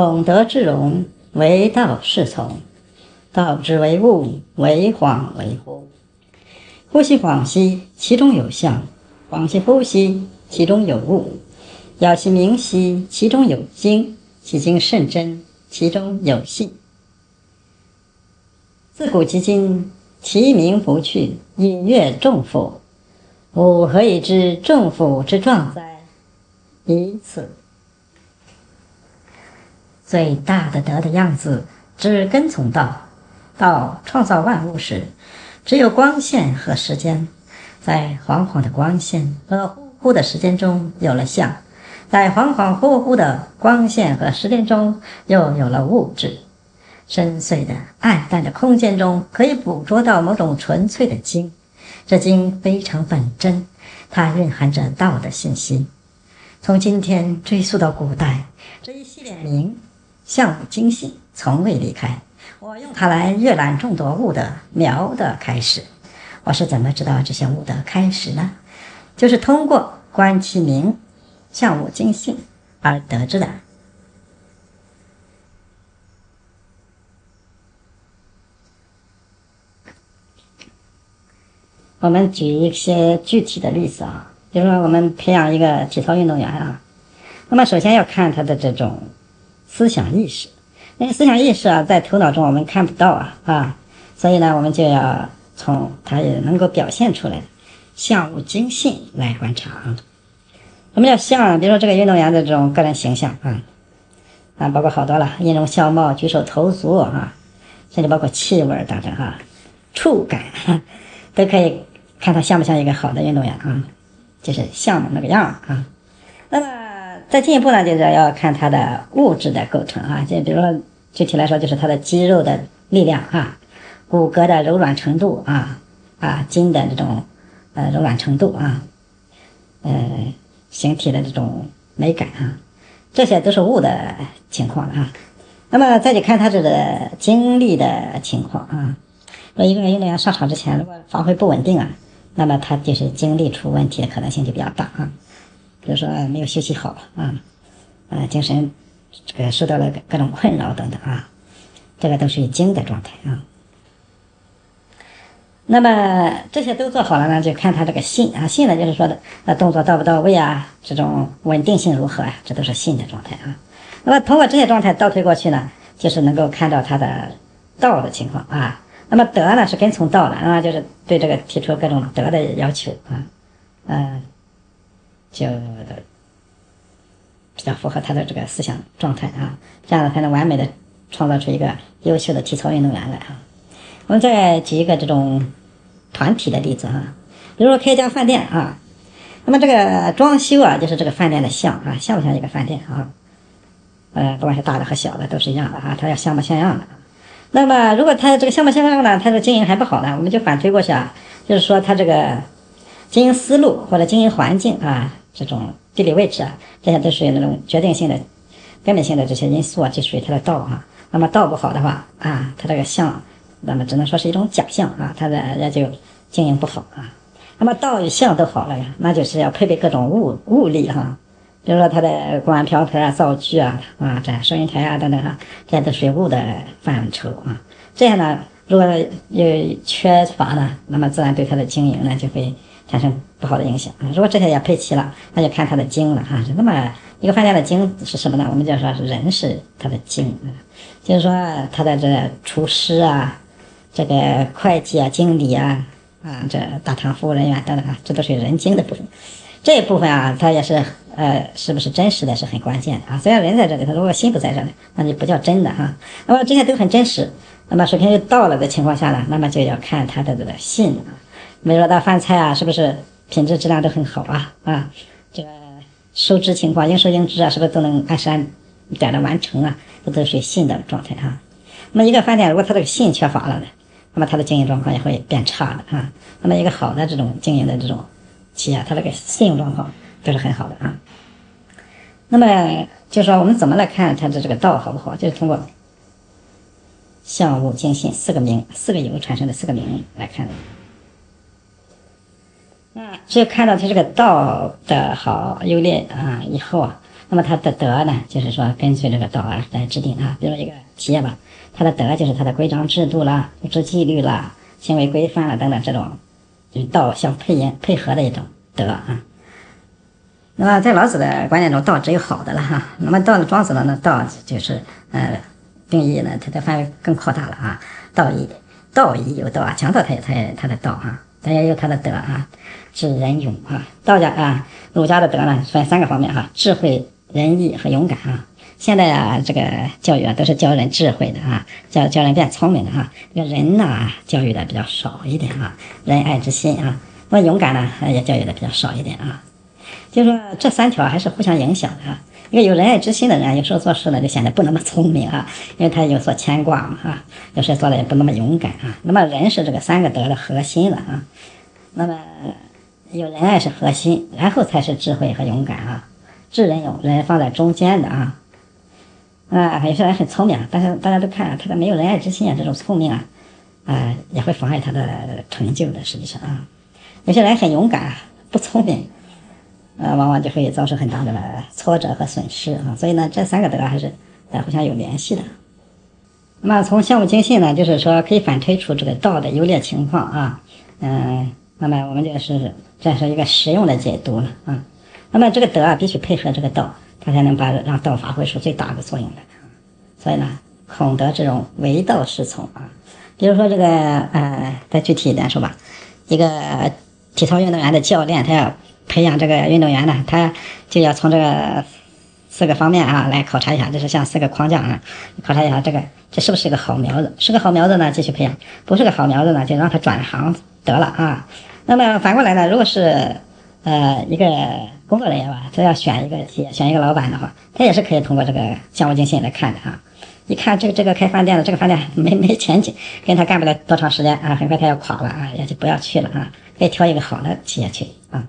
孔德之容，为道是从。道之为物，为恍为惚。呼吸恍兮，其中有象；恍兮惚兮，其中有物。杳其明兮，其中有精；其精甚真，其中有信。自古及今，其名不去，隐跃众甫。吾何以知众甫之状哉？以此。最大的德的样子，只跟从道。道创造万物时，只有光线和时间，在恍恍的光线和忽忽的时间中有了相，在恍恍惚惚的光线和时间中又有了物质。深邃的暗淡的空间中，可以捕捉到某种纯粹的精，这精非常本真，它蕴含着道的信息。从今天追溯到古代，这一系列名相武精信从未离开。我用它来阅览众多物的苗的开始。我是怎么知道这些物的开始呢？就是通过观其名，向物精信而得知的。我们举一些具体的例子啊，比如说我们培养一个体操运动员啊，那么首先要看他的这种思想意识。因为思想意识啊，在头脑中我们看不到啊啊，所以呢，我们就要从它也能够表现出来，相物精信来观察啊。什么叫相？比如说这个运动员的这种个人形象啊，啊，包括好多了，音容笑貌、举手投足啊，甚至包括气味等等哈，触感 都可以看他像不像一个好的运动员啊，就是像的那个样啊。那么。再进一步呢，就是要看它的物质的构成啊，就比如说具体来说，就是它的肌肉的力量啊，骨骼的柔软程度啊，啊筋的这种呃柔软程度啊，呃形体的这种美感啊，这些都是物的情况啊。那么再去看他这个精力的情况啊，说一个运动员上场之前如果发挥不稳定啊，那么他就是精力出问题的可能性就比较大啊。比如说没有休息好啊，啊，精神这个受到了各种困扰等等啊，这个都属于精的状态啊。那么这些都做好了呢，就看他这个信啊，信呢就是说的那动作到不到位啊，这种稳定性如何啊，这都是信的状态啊。那么通过这些状态倒推过去呢，就是能够看到他的道的情况啊。那么德呢是跟从道的啊，就是对这个提出各种德的要求啊，嗯。就比较符合他的这个思想状态啊，这样才能完美的创造出一个优秀的体操运动员来啊。我们再举一个这种团体的例子啊，比如说开一家饭店啊，那么这个装修啊，就是这个饭店的像啊，像不像一个饭店啊？呃，不管是大的和小的都是一样的啊，它要像模像样的。那么如果它这个像模像样呢，它的经营还不好呢，我们就反推过去啊，就是说它这个。经营思路或者经营环境啊，这种地理位置啊，这些都属于那种决定性的、根本性的这些因素啊，就属于它的道啊。那么道不好的话啊，它这个相，那么只能说是一种假象啊，它的也就经营不好啊。那么道与相都好了呀，那就是要配备各种物物力哈，比如说它的锅碗瓢盆啊、灶具啊、啊这收银台啊等等哈，这些都属于物的范畴啊。这样呢，如果有缺乏呢，那么自然对它的经营呢就会。产生不好的影响啊！如果这些也配齐了，那就看他的精了哈。那么一个饭店的精是什么呢？我们就说是人是他的精，就是说他的这厨师啊，这个会计啊、经理啊，啊，这大堂服务人员等等啊，这都是人精的部分。这一部分啊，它也是呃，是不是真实的是很关键的啊。虽然人在这里，他如果心不在这里，那就不叫真的哈。那么这些都很真实。那么水平就到了的情况下呢，那么就要看他的这个信啊。比如说他饭菜啊，是不是品质质量都很好啊？啊，这个收支情况应收应支啊，是不是都能按时按点的完成啊？这都是信的状态啊。那么一个饭店如果他这个信缺乏了呢，那么他的经营状况也会变差的啊。那么一个好的这种经营的这种企业，它这个信用状况都是很好的啊。那么就说我们怎么来看它的这个道好不好？就是通过相物精信四个名四个有产生的四个名来看。啊，只有看到他这个道的好优劣啊，以后啊，那么它的德呢，就是说根据这个道而来制定啊。比如说一个企业吧，它的德就是它的规章制度啦、组织纪律啦、行为规范啦等等这种与道相配应配合的一种德啊。那么在老子的观念中，道只有好的了哈。那么到了庄子呢，那道就是呃定义呢，它的范围更扩大了啊。道义，道义有道啊，强调它它它的道啊，咱也有他的德啊，智仁勇啊。道家啊，儒家的德呢分三个方面哈：智慧、仁义和勇敢啊。现在啊，这个教育啊都是教人智慧的啊，教教人变聪明的哈。这个人呢，教育的比较少一点啊，仁爱之心啊。那勇敢呢，也教育的比较少一点啊。就是说，这三条还是互相影响的啊。一个有仁爱之心的人，有时候做事呢就显得不那么聪明啊，因为他有所牵挂嘛啊。有时候做的也不那么勇敢啊。那么人是这个三个德的核心了啊。那么有仁爱是核心，然后才是智慧和勇敢啊。智仁勇人放在中间的啊。啊，有些人很聪明，但是大家都看啊他的没有仁爱之心啊，这种聪明啊，啊也会妨碍他的成就的。实际上啊，有些人很勇敢，不聪明。呃，往往就会遭受很大的挫折和损失啊，所以呢，这三个德还是呃互相有联系的。那么从项目经信呢，就是说可以反推出这个道的优劣情况啊，嗯，那么我们就是这是一个实用的解读了啊。那么这个德啊，必须配合这个道，它才能把让道发挥出最大的作用来。所以呢，孔德这种唯道是从啊，比如说这个呃，再具体一点说吧，一个体操运动员的教练，他要。培养这个运动员呢，他就要从这个四个方面啊来考察一下，就是像四个框架啊，考察一下这个这是不是个好苗子？是个好苗子呢，继续培养；不是个好苗子呢，就让他转行得了啊。那么反过来呢，如果是呃一个工作人员吧，他要选一个企业，选一个老板的话，他也是可以通过这个项目经信来看的啊。一看这个这个开饭店的这个饭店没没前景，跟他干不了多长时间啊，很快他要垮了啊，也就不要去了啊，可以挑一个好的企业去啊。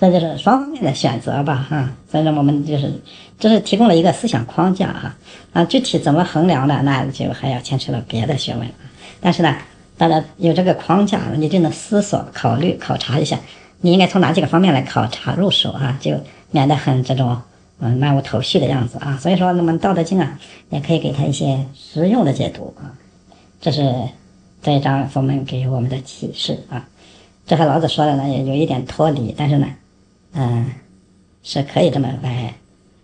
这就是双方面的选择吧，哈，反正我们就是，这是提供了一个思想框架，啊，啊，具体怎么衡量的，那就还要牵扯到别的学问了。但是呢，大家有这个框架，你就能思索、考虑、考察一下，你应该从哪几个方面来考察入手啊，就免得很这种嗯漫无头绪的样子啊。所以说，那么《道德经》啊，也可以给他一些实用的解读啊，这是这一章佛门给我们的启示啊。这和老子说的呢也有一点脱离，但是呢。嗯，是可以这么来，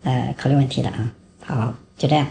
呃，考虑问题的啊。好，就这样。